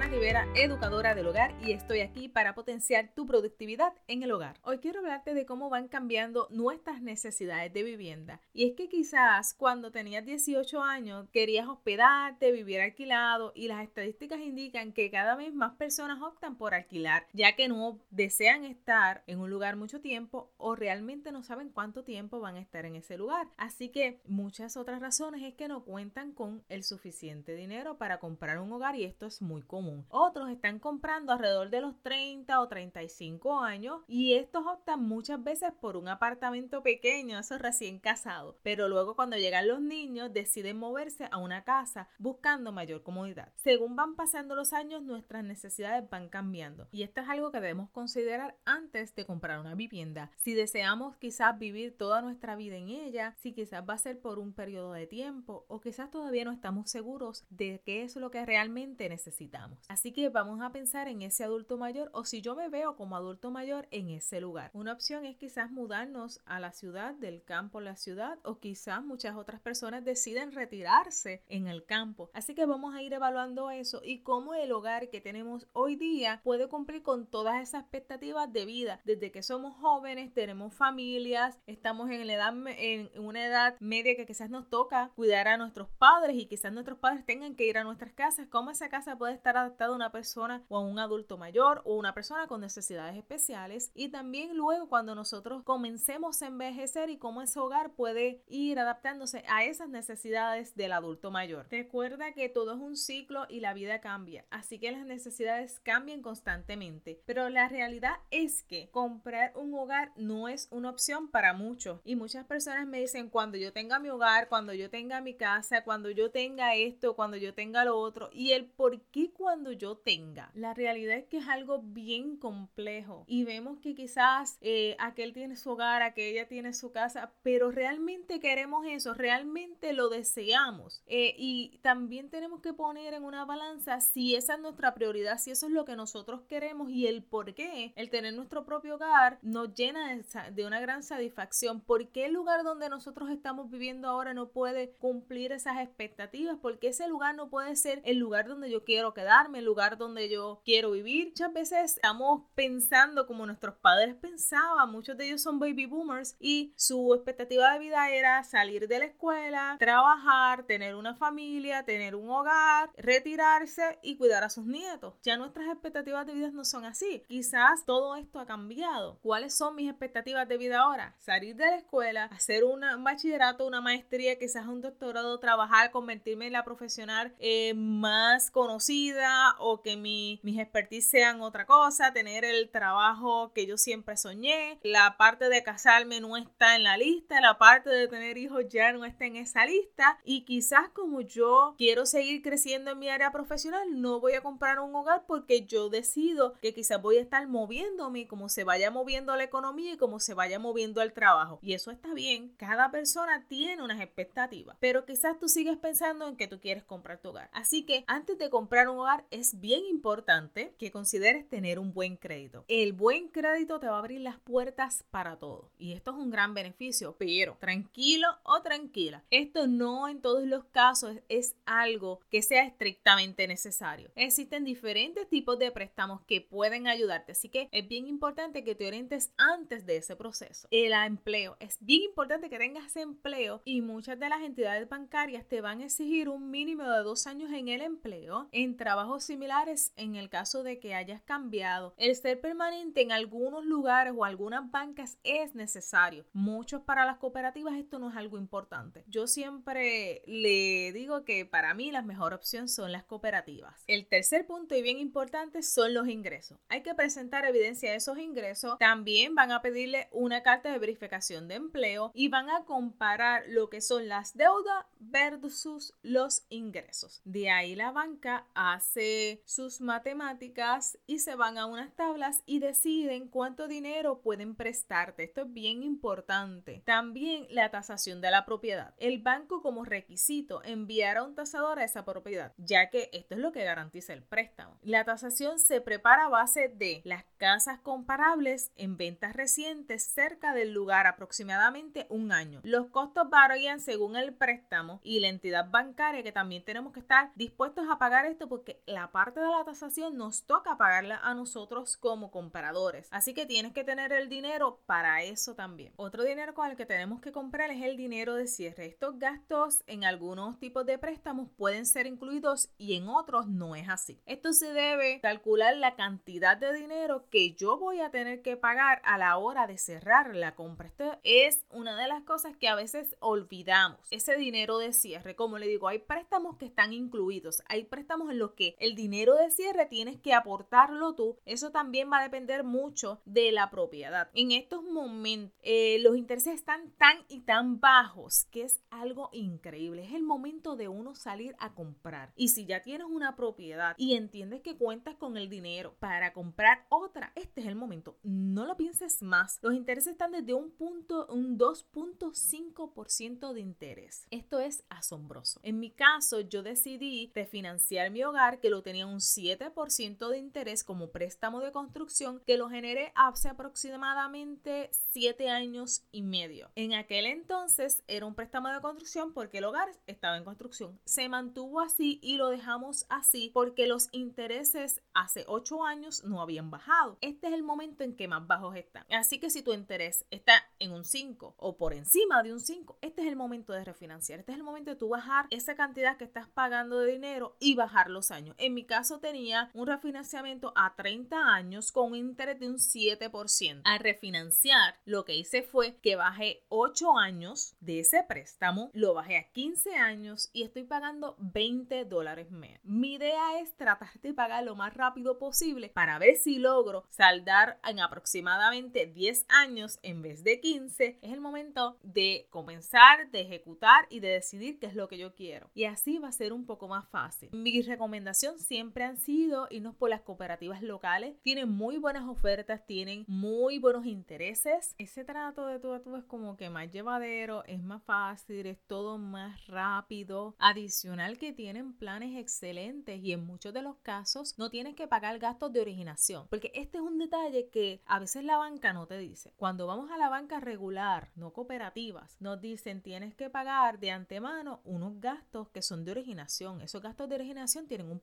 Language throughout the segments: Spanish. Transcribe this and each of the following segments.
episodio número 7. Yo soy Rosana Rivera, educadora del hogar y estoy aquí para potenciar tu productividad en el hogar. Hoy quiero hablarte de cómo van cambiando nuestras necesidades de vivienda. Y es que quizás cuando tenías 18 años querías hospedarte, vivir alquilado y las estadísticas indican que cada vez más personas optan por alquilar ya que no desean estar en un lugar mucho tiempo o realmente no saben cuánto tiempo van a estar en ese lugar. Así que muchas otras razones es que no cuentan con el suficiente dinero para comprar un hogar y esto es muy común. Otros están comprando alrededor de los 30 o 35 años y estos optan muchas veces por un apartamento pequeño, eso recién casado, pero luego cuando llegan los niños deciden moverse a una casa buscando mayor comodidad. Según van pasando los años, nuestras necesidades van cambiando y esto es algo que debemos considerar antes de comprar una vivienda. Si deseamos quizás vivir toda nuestra vida en ella, si quizás va a ser por un periodo de tiempo o quizás todavía no estamos seguros de qué es lo que realmente necesitamos. Así que vamos a pensar en ese adulto mayor o si yo me veo como adulto mayor en ese lugar. Una opción es quizás mudarnos a la ciudad, del campo a la ciudad o quizás muchas otras personas deciden retirarse en el campo. Así que vamos a ir evaluando eso y cómo el hogar que tenemos hoy día puede cumplir con todas esas expectativas de vida. Desde que somos jóvenes, tenemos familias, estamos en, la edad, en una edad media que quizás nos toca cuidar a nuestros padres y quizás nuestros padres tengan que ir a nuestras casas, cómo esa casa puede estar adaptada a una persona o a un adulto mayor o una persona con necesidades especiales. Y también luego cuando nosotros comencemos a envejecer y cómo ese hogar puede ir adaptándose a esas necesidades del adulto mayor. Recuerda que todo es un ciclo y la vida cambia, así que las necesidades cambian constantemente, pero la realidad es que comprar un hogar no es una opción para muchos. Y muchas personas me dicen cuando yo tenga mi hogar, cuando yo tenga mi casa, cuando yo tenga esto, cuando yo tenga lo otro y el por qué cuando yo tenga. La realidad es que es algo bien complejo y vemos que quizás eh, aquel tiene su hogar, aquella tiene su casa, pero realmente queremos eso, realmente lo deseamos. Eh, y también tenemos que poner en una balanza si esa es nuestra prioridad, si eso es lo que nosotros queremos y el por qué el tener nuestro propio hogar nos llena de, una gran satisfacción. ¿Por qué el lugar donde nosotros estamos viviendo ahora no puede cumplir esas expectativas? Porque ese lugar no puede ser el lugar donde yo quiero el lugar donde yo quiero vivir. Muchas veces estamos pensando como nuestros padres pensaban, muchos de ellos son baby boomers y su expectativa de vida era salir de la escuela, trabajar, tener una familia, tener un hogar, retirarse y cuidar a sus nietos. Ya nuestras expectativas de vida no son así. Quizás todo esto ha cambiado. ¿Cuáles son mis expectativas de vida ahora? Salir de la escuela, hacer un bachillerato, una maestría, quizás un doctorado, trabajar, convertirme en la profesional eh, más conocida o que mi, mis expertise sean otra cosa, tener el trabajo que yo siempre soñé, la parte de casarme no está en la lista, la parte de tener hijos ya no está en esa lista y quizás como yo quiero seguir creciendo en mi área profesional, no voy a comprar un hogar porque yo decido que quizás voy a estar moviéndome como se vaya moviendo la economía y como se vaya moviendo el trabajo. Y eso está bien, cada persona tiene unas expectativas, pero quizás tú sigues pensando en que tú quieres comprar tu hogar. Así que antes de comprar un hogar es bien importante que consideres tener un buen crédito. El buen crédito te va a abrir las puertas para todo y esto es un gran beneficio, pero tranquilo o tranquila. Esto no en todos los casos es algo que sea estrictamente necesario. Existen diferentes tipos de préstamos que pueden ayudarte, así que es bien importante que te orientes antes de ese proceso. El empleo, es bien importante que tengas empleo y muchas de las entidades bancarias te van a exigir un mínimo de dos años en el empleo en similares en el caso de que hayas cambiado. El ser permanente en algunos lugares o algunas bancas es necesario. Muchos para las cooperativas esto no es algo importante. Yo siempre le digo que para mí la mejor opción son las cooperativas. El tercer punto y bien importante son los ingresos. Hay que presentar evidencia de esos ingresos. También van a pedirle una carta de verificación de empleo y van a comparar lo que son las deudas versus los ingresos. De ahí la banca hace sus matemáticas y se van a unas tablas y deciden cuánto dinero pueden prestarte. Esto es bien importante. También la tasación de la propiedad. El banco como requisito enviará un tasador a esa propiedad, ya que esto es lo que garantiza el préstamo. La tasación se prepara a base de las casas comparables en ventas recientes cerca del lugar aproximadamente un año. Los costos varían según el préstamo y la entidad bancaria que también tenemos que estar dispuestos a pagar esto porque la parte de la tasación nos toca pagarla a nosotros como compradores. Así que tienes que tener el dinero para eso también. Otro dinero con el que tenemos que comprar es el dinero de cierre. Estos gastos en algunos tipos de préstamos pueden ser incluidos y en otros no es así. Esto se debe calcular la cantidad de dinero que yo voy a tener que pagar a la hora de cerrar la compra. Esto es una de las cosas que a veces olvidamos. Ese dinero de cierre, como le digo, hay préstamos que están incluidos. Hay préstamos en los que el dinero de cierre tienes que aportarlo tú. Eso también va a depender mucho de la propiedad. En estos momentos eh, los intereses están tan y tan bajos que es algo increíble. Es el momento de uno salir a comprar. Y si ya tienes una propiedad y entiendes que cuentas con el dinero para comprar otra, este es el momento. No lo pienses más. Los intereses están desde un punto, un 2.5% de interés. Esto es asombroso. En mi caso, yo decidí refinanciar mi hogar que lo tenía un 7% de interés como préstamo de construcción que lo generé hace aproximadamente 7 años y medio. En aquel entonces era un préstamo de construcción porque el hogar estaba en construcción. Se mantuvo así y lo dejamos así porque los intereses hace 8 años no habían bajado. Este es el momento en que más bajos están. Así que si tu interés está en un 5 o por encima de un 5, este es el momento de refinanciar. Este es el momento de tú bajar esa cantidad que estás pagando de dinero y bajar los años. En mi caso tenía un refinanciamiento a 30 años con un interés de un 7%. Al refinanciar, lo que hice fue que bajé 8 años de ese préstamo, lo bajé a 15 años y estoy pagando 20 dólares menos. Mi idea es tratar de pagar lo más rápido posible para ver si logro saldar en aproximadamente 10 años en vez de 15. Es el momento de comenzar, de ejecutar y de decidir qué es lo que yo quiero. Y así va a ser un poco más fácil. Mi recomendación siempre han sido irnos por las cooperativas locales. Tienen muy buenas ofertas, tienen muy buenos intereses. Ese trato de tú a tú es como que más llevadero, es más fácil, es todo más rápido. Adicional que tienen planes excelentes y en muchos de los casos no tienes que pagar gastos de originación. Porque este es un detalle que a veces la banca no te dice. Cuando vamos a la banca regular, no cooperativas, nos dicen tienes que pagar de antemano unos gastos que son de originación. Esos gastos de originación tienen un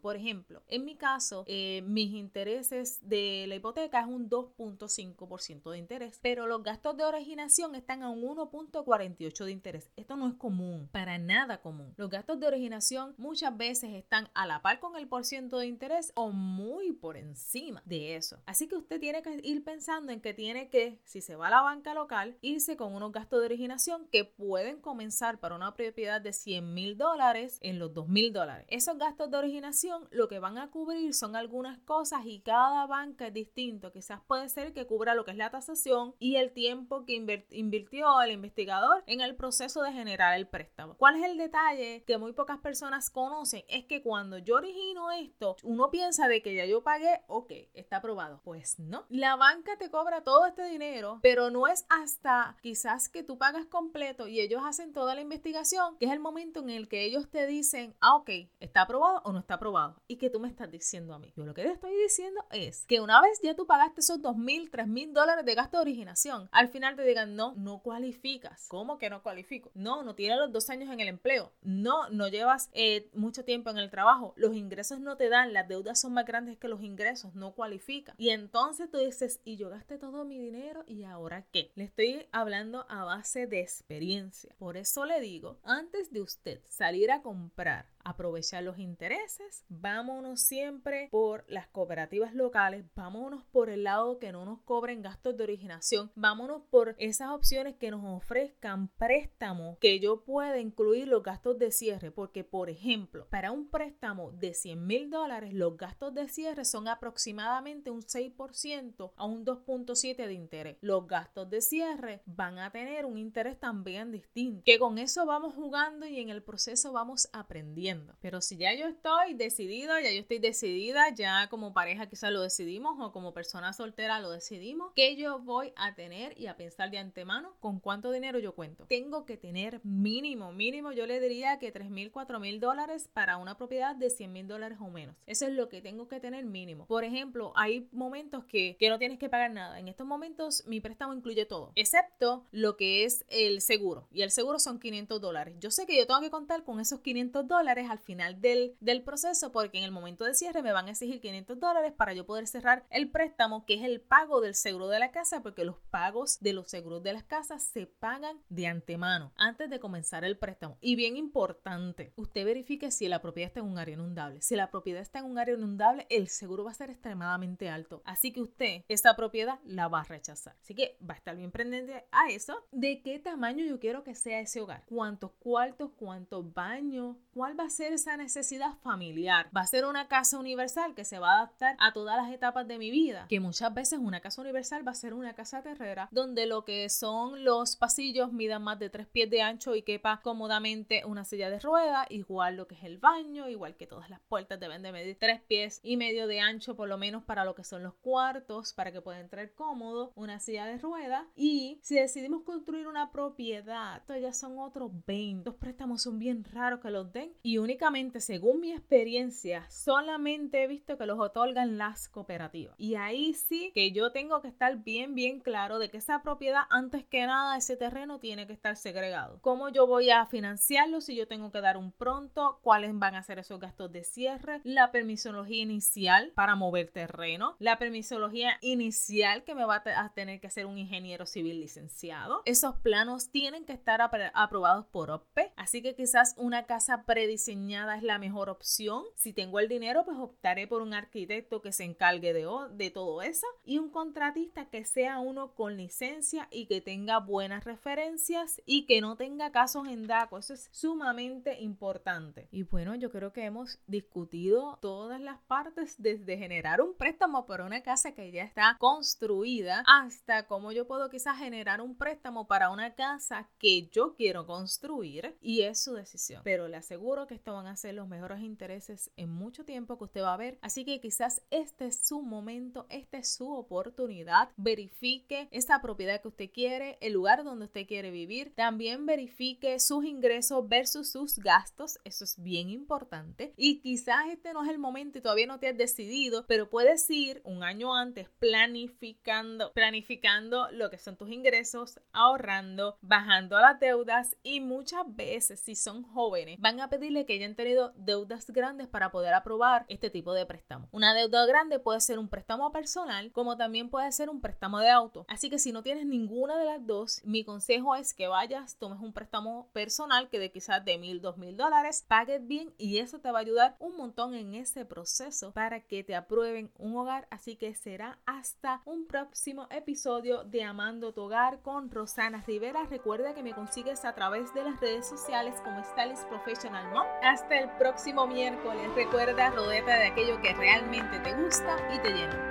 por ejemplo, en mi caso, eh, mis intereses de la hipoteca es un 2.5% de interés, pero los gastos de originación están a un 1.48 de interés. Esto no es común, para nada común. Los gastos de originación muchas veces están a la par con el por ciento de interés o muy por encima de eso. Así que usted tiene que ir pensando en que tiene que, si se va a la banca local, irse con unos gastos de originación que pueden comenzar para una propiedad de 100 mil dólares en los 2 mil dólares. Esos gastos de originación lo que van a cubrir son algunas cosas y cada banca es distinto. Quizás puede ser que cubra lo que es la tasación y el tiempo que invirtió el investigador en el proceso de generar el préstamo. ¿Cuál es el detalle que muy pocas personas conocen? Es que cuando yo origino esto, uno piensa de que ya yo pagué, ok, está aprobado. Pues no. La banca te cobra todo este dinero, pero no es hasta quizás que tú pagas completo y ellos hacen toda la investigación, que es el momento en el que ellos te dicen, ah, ok, está aprobado no está aprobado. Y que tú me estás diciendo a mí. Yo lo que te estoy diciendo es que una vez ya tú pagaste esos dos mil, tres mil dólares de gasto de originación, al final te digan, no, no cualificas. ¿Cómo que no cualifico? No, no tienes los dos años en el empleo. No, no llevas eh, mucho tiempo en el trabajo. Los ingresos no te dan, las deudas son más grandes que los ingresos, no cualifica. Y entonces tú dices, y yo gasté todo mi dinero y ahora qué? Le estoy hablando a base de experiencia. Por eso le digo, antes de usted salir a comprar aprovechar los intereses. Vámonos siempre por las cooperativas locales, vámonos por el lado que no nos cobren gastos de originación, vámonos por esas opciones que nos ofrezcan préstamos que yo pueda incluir los gastos de cierre, porque por ejemplo, para un préstamo de 100 mil dólares, los gastos de cierre son aproximadamente un 6% a un 2.7% de interés. Los gastos de cierre van a tener un interés también distinto, que con eso vamos jugando y en el proceso vamos aprendiendo. Pero si ya yo estoy decidido, ya yo estoy decidida, ya como pareja quizás lo decidimos o como persona soltera lo decidimos, que yo voy a tener y a pensar de antemano con cuánto dinero yo cuento. Tengo que tener mínimo, mínimo, yo le diría que 3 mil, 4 mil dólares para una propiedad de 100 mil dólares o menos. Eso es lo que tengo que tener mínimo. Por ejemplo, hay momentos que, que no tienes que pagar nada. En estos momentos mi préstamo incluye todo, excepto lo que es el seguro. Y el seguro son 500 dólares. Yo sé que yo tengo que contar con esos 500 500 dólares al final del proceso porque en el momento de cierre me van a exigir 500 dólares para yo poder cerrar el préstamo, que es el pago del seguro de la casa, porque los pagos de los seguros de las casas se pagan de antemano antes de comenzar el préstamo. Y bien importante, usted verifique si la propiedad está en un área inundable. Si la propiedad está en un área inundable, el seguro va a ser extremadamente alto. Así que usted esa propiedad la va a rechazar. Así que va a estar bien pendiente a eso. ¿De qué tamaño yo quiero que sea ese hogar? ¿Cuántos cuartos? ¿Cuántos baños? ¿Cuál va a ser esa necesidad familiar? ¿Va a ser una casa universal que se va a adaptar a todas las etapas de mi vida? Que muchas veces una casa universal va a ser una casa terrera donde lo que son los pasillos midan más de tres pies de ancho y quepa cómodamente una silla de rueda, igual lo que es el baño, igual que todas las puertas deben de medir tres pies y medio de ancho por lo menos para lo que son los cuartos, para que pueda entrar cómodo, una silla de rueda y si decidimos construir una propiedad, ya son otros 20. Los préstamos son bien raros que los den y únicamente según mi experiencia solamente he visto que los otorgan las cooperativas. Y ahí sí que yo tengo que estar bien, bien claro de que esa propiedad, antes que nada, ese terreno tiene que estar segregado. ¿Cómo yo voy a financiarlo si yo tengo que dar un pronto? ¿Cuáles van a ser esos gastos de cierre? La permisología inicial para mover terreno. La permisología inicial que me va a tener que hacer un ingeniero civil licenciado. Esos planos tienen que estar aprobados por OPE. Así que quizás una casa prediseñada es la mejor opción. Si tengo el dinero, pues optaré por un arquitecto que se encargue de, todo eso y un contratista que sea uno con licencia y que tenga buenas referencias y que no tenga casos en DACO. Eso es sumamente importante. Y bueno, yo creo que hemos discutido todas las partes desde generar un préstamo para una casa que ya está construida hasta cómo yo puedo quizás generar un préstamo para una casa que yo quiero construir y es su decisión. Pero le aseguro que esto van a ser los mejores intereses en mucho tiempo que usted va a ver. Así que quizás este es su momento, esta es su oportunidad. Verifique esa propiedad que usted quiere, el lugar donde usted quiere vivir. También verifique sus ingresos versus sus gastos. Eso es bien importante. Y quizás este no es el momento y todavía no te has decidido, pero puedes ir un año antes planificando, planificando lo que son tus ingresos, ahorrando, bajando las deudas y muchas veces si son jóvenes van a pedirle que hayan tenido deudas grandes para poder aprobar este tipo de préstamo. Una deuda grande puede ser un préstamo personal como también puede ser un préstamo de auto. Así que si no tienes ninguna de las dos, mi consejo es que vayas, tomes un préstamo personal que de quizás de mil, dos mil dólares, pagues bien y eso te va a ayudar un montón en ese proceso para que te aprueben un hogar. Así que será hasta un próximo episodio de Amando tu Hogar con Rosana Rivera. Recuerda que me consigues a través de las redes sociales como Stylist Professional Mom. Hasta el próximo miércoles. Recuerda, rodéate de aquello que realmente te gusta y te llena.